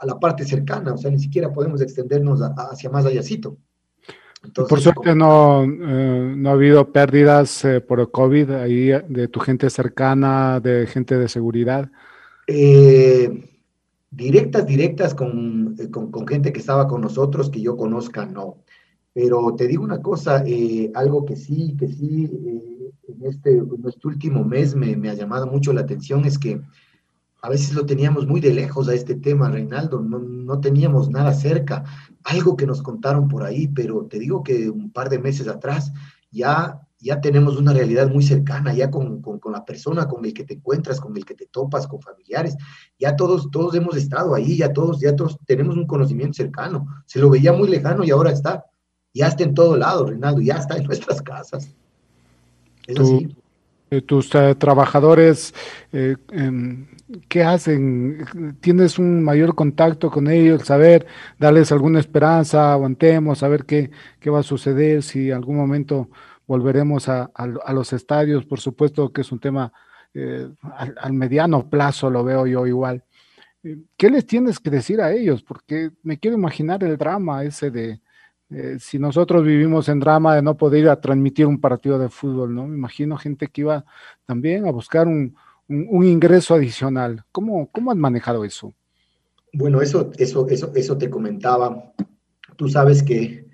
a la parte cercana, o sea, ni siquiera podemos extendernos hacia más allácito. por suerte no, no ha habido pérdidas por el COVID ahí de tu gente cercana, de gente de seguridad. directas, directas con, con, con, gente que estaba con nosotros, que yo conozca, no. Pero te digo una cosa, eh, algo que sí, que sí, eh, en, este, en este último mes me, ha llamado mucho la atención es que a veces lo teníamos muy de lejos a este tema, Reinaldo, no, no teníamos nada cerca, algo que nos contaron por ahí, pero te digo que un par de meses atrás ya ya tenemos una realidad muy cercana, ya con, con, con, la persona con el que te encuentras, con el que te topas, con familiares, ya todos, todos hemos estado ahí, ya todos, ya todos tenemos un conocimiento cercano, se lo veía muy lejano y ahora está ya está en todo lado, Reinaldo, ya está en *laughs* nuestras casas. Eh, tus eh, trabajadores, eh, ¿qué hacen? ¿Tienes un mayor contacto con ellos? Saber, darles alguna esperanza, aguantemos, saber qué, qué va a suceder, si en algún momento volveremos a, los estadios, por supuesto que es un tema al, al, mediano plazo, lo veo yo igual. ¿Qué les tienes que decir a ellos? Porque me quiero imaginar el drama ese de, eh, si nosotros vivimos en drama de no poder ir a transmitir un partido de fútbol, ¿no? Me imagino gente que iba también a buscar un, ingreso adicional. ¿Cómo, ¿Cómo has manejado eso? Bueno, eso, eso, eso, eso te comentaba. Tú sabes que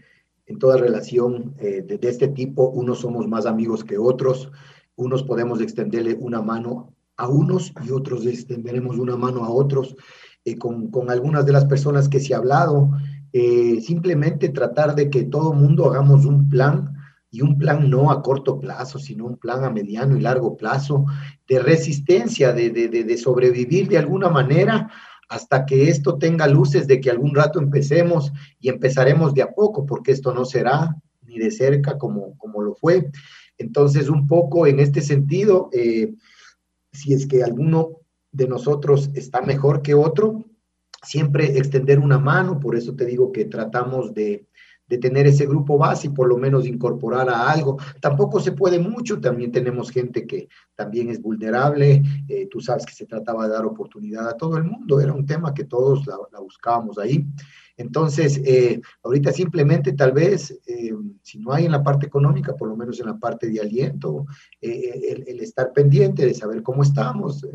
en toda relación eh, de, este tipo, unos somos más amigos que otros, unos podemos extenderle una mano a unos y otros extenderemos una mano a otros. Eh, con, con, algunas de las personas que se ha hablado, eh, simplemente tratar de que todo mundo hagamos un plan y un plan no a corto plazo, sino un plan a mediano y largo plazo de resistencia, de, de, de, sobrevivir de alguna manera hasta que esto tenga luces de que algún rato empecemos y empezaremos de a poco, porque esto no será ni de cerca como, como lo fue. Entonces, un poco en este sentido, eh, si es que alguno de nosotros está mejor que otro, siempre extender una mano, por eso te digo que tratamos de, de tener ese grupo base y por lo menos incorporar a algo. Tampoco se puede mucho, también tenemos gente que también es vulnerable, eh, tú sabes que se trataba de dar oportunidad a todo el mundo, era un tema que todos la, buscábamos ahí. Entonces, eh, ahorita simplemente tal vez, eh, si no hay en la parte económica, por lo menos en la parte de aliento, el, el, estar pendiente de saber cómo estamos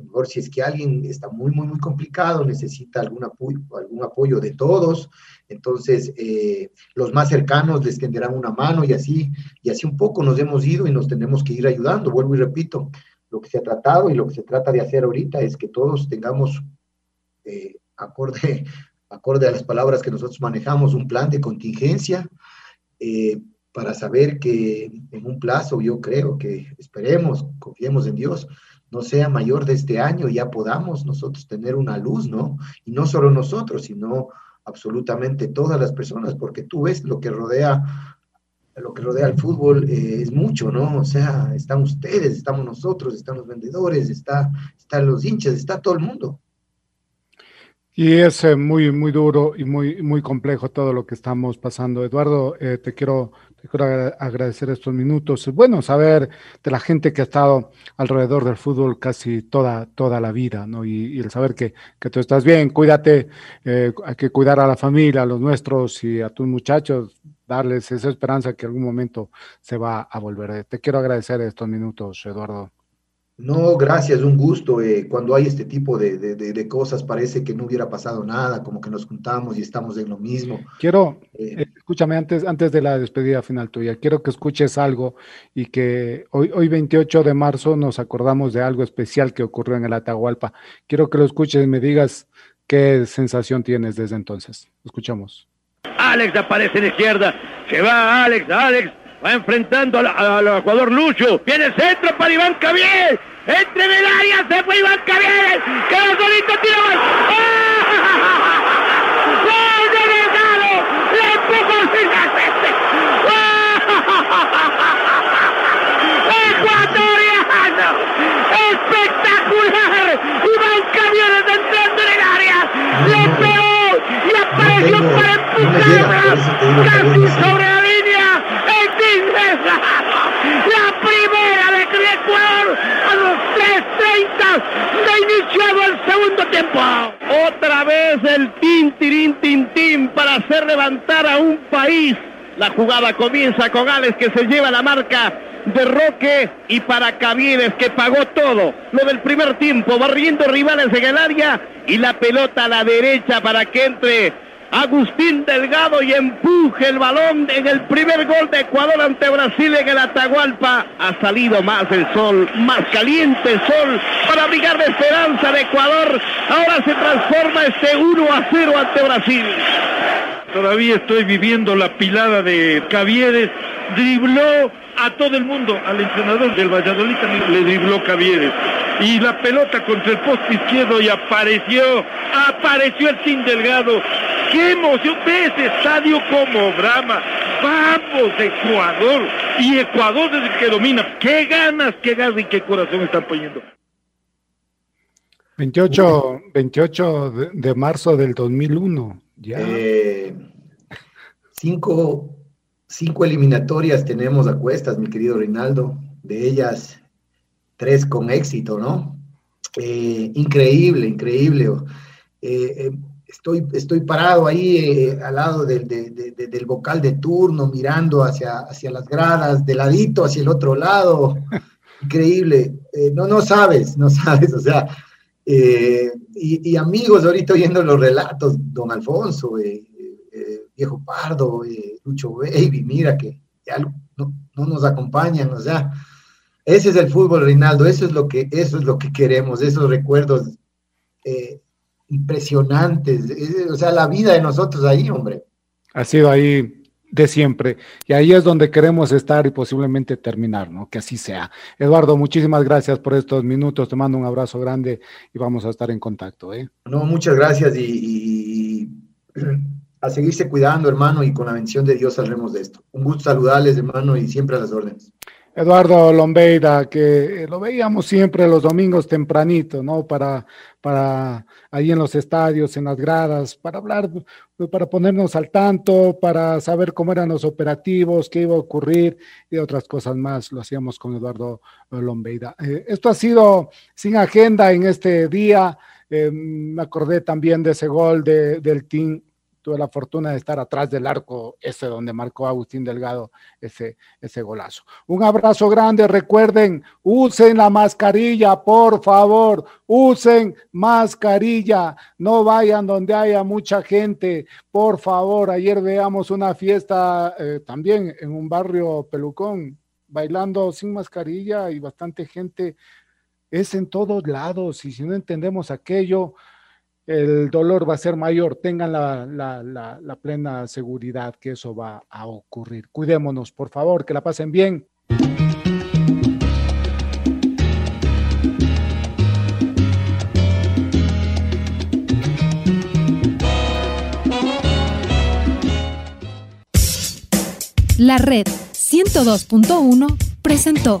a lo mejor si es que alguien está muy, muy, muy complicado, necesita algún apoyo, algún apoyo de todos, entonces eh, los más cercanos les tenderán una mano y así, y así un poco nos hemos ido y nos tenemos que ir ayudando. Vuelvo y repito, lo que se ha tratado y lo que se trata de hacer ahorita es que todos tengamos, eh, acorde, *laughs* acorde a las palabras que nosotros manejamos, un plan de contingencia. Eh, para saber que en un plazo, yo creo que esperemos, confiemos en Dios, no sea mayor de este año, ya podamos nosotros tener una luz, ¿no? Y no solo nosotros, sino absolutamente todas las personas, porque tú ves lo que rodea lo que rodea al fútbol eh, es mucho, ¿no? O sea, están ustedes, estamos nosotros, están los vendedores, está, están los hinchas, está todo el mundo. Y es eh, muy, muy duro y muy, muy complejo todo lo que estamos pasando. Eduardo, eh, te quiero te quiero agradecer estos minutos. Es bueno saber de la gente que ha estado alrededor del fútbol casi toda, toda la vida, ¿no? Y, el saber que, que, tú estás bien, cuídate, eh, hay que cuidar a la familia, a los nuestros y a tus muchachos, darles esa esperanza que algún momento se va a volver. Te quiero agradecer estos minutos, Eduardo. No, gracias, un gusto. Eh, cuando hay este tipo de, de, cosas parece que no hubiera pasado nada, como que nos juntamos y estamos en lo mismo. Quiero, eh, eh, escúchame antes, antes de la despedida final tuya, quiero que escuches algo y que hoy, hoy 28 de marzo nos acordamos de algo especial que ocurrió en el Atahualpa. Quiero que lo escuches y me digas qué sensación tienes desde entonces. Escuchamos. Alex aparece en izquierda, se va Alex, Alex va enfrentando al, jugador Lucho, viene el centro para Iván Cabiel, entre en el área, se fue Iván Cabiel, queda solito, tira más. *laughs* ¡Gol de Delgado! ¡Le empujó finalmente! *laughs* ¡Ecuatoriano! ¡Espectacular! Iván Cabiel entrando en el área, le pegó y apareció para empujarla casi sobre la línea. ¡El La primera de Ecuador a los 3.30 de iniciado el segundo tiempo. Otra vez el tin, tirín, tin, tin para hacer levantar a un país. La jugada comienza con Alex que se lleva la marca de Roque y para Cavieres que pagó todo. Lo del primer tiempo, barriendo rivales en el área y la pelota a la derecha para que entre Agustín Delgado y empuje el balón en el primer gol de Ecuador ante Brasil en el Atahualpa. Ha salido más el sol, más caliente el sol para abrigar la esperanza de Ecuador. Ahora se transforma este 1 a 0 ante Brasil. Todavía estoy viviendo la pilada de Cavieres. Dribló a todo el mundo, al entrenador del Valladolid también le dribló Cavieres. Y la pelota contra el poste izquierdo y apareció, apareció el Sin Delgado. ¡Qué emoción! Ve ese estadio como brama. ¡Vamos, Ecuador! Y Ecuador es el que domina. ¡Qué ganas, qué ganas y qué corazón están poniendo! 28, 28 de, marzo del 2001. Ya. Eh, cinco cinco eliminatorias tenemos a cuestas, mi querido Reinaldo, de ellas tres con éxito, ¿no? Eh, increíble, increíble. Eh, eh, estoy, estoy parado ahí al lado del, del, vocal de turno, mirando hacia, hacia las gradas, de ladito hacia el otro lado. *laughs* Increíble. no, no sabes, no sabes, o sea, Eh, y, amigos ahorita oyendo los relatos, don Alfonso, eh, eh, Viejo Pardo, Lucho Baby, mira que ya no, nos acompañan, o sea, ese es el fútbol, Reinaldo, eso es lo que, eso es lo que queremos, esos recuerdos impresionantes, o sea, la vida de nosotros ahí, hombre. Ha sido ahí de siempre. Y ahí es donde queremos estar y posiblemente terminar, ¿no? Que así sea. Eduardo, muchísimas gracias por estos minutos. Te mando un abrazo grande y vamos a estar en contacto. ¿eh? No, muchas gracias y, a seguirse cuidando, hermano, y con la bendición de Dios saldremos de esto. Un gusto saludarles, hermano, y siempre a las órdenes. Eduardo Lombeida, que lo veíamos siempre los domingos tempranito, ¿no? Para, para ahí en los estadios, en las gradas, para hablar, para ponernos al tanto, para saber cómo eran los operativos, qué iba a ocurrir y otras cosas más. Lo hacíamos con Eduardo Lombeida. Eh, esto ha sido sin agenda en este día. Eh, me acordé también de ese gol de, del Team tuve la fortuna de estar atrás del arco ese donde marcó Agustín Delgado ese, ese golazo. Un abrazo grande, recuerden, usen la mascarilla, por favor, usen mascarilla, no vayan donde haya mucha gente, por favor, ayer veamos una fiesta eh, también en un barrio pelucón, bailando sin mascarilla y bastante gente, es en todos lados y si no entendemos aquello, el dolor va a ser mayor. Tengan la, plena seguridad que eso va a ocurrir. Cuidémonos, por favor, que la pasen bien. La red 102.1 presentó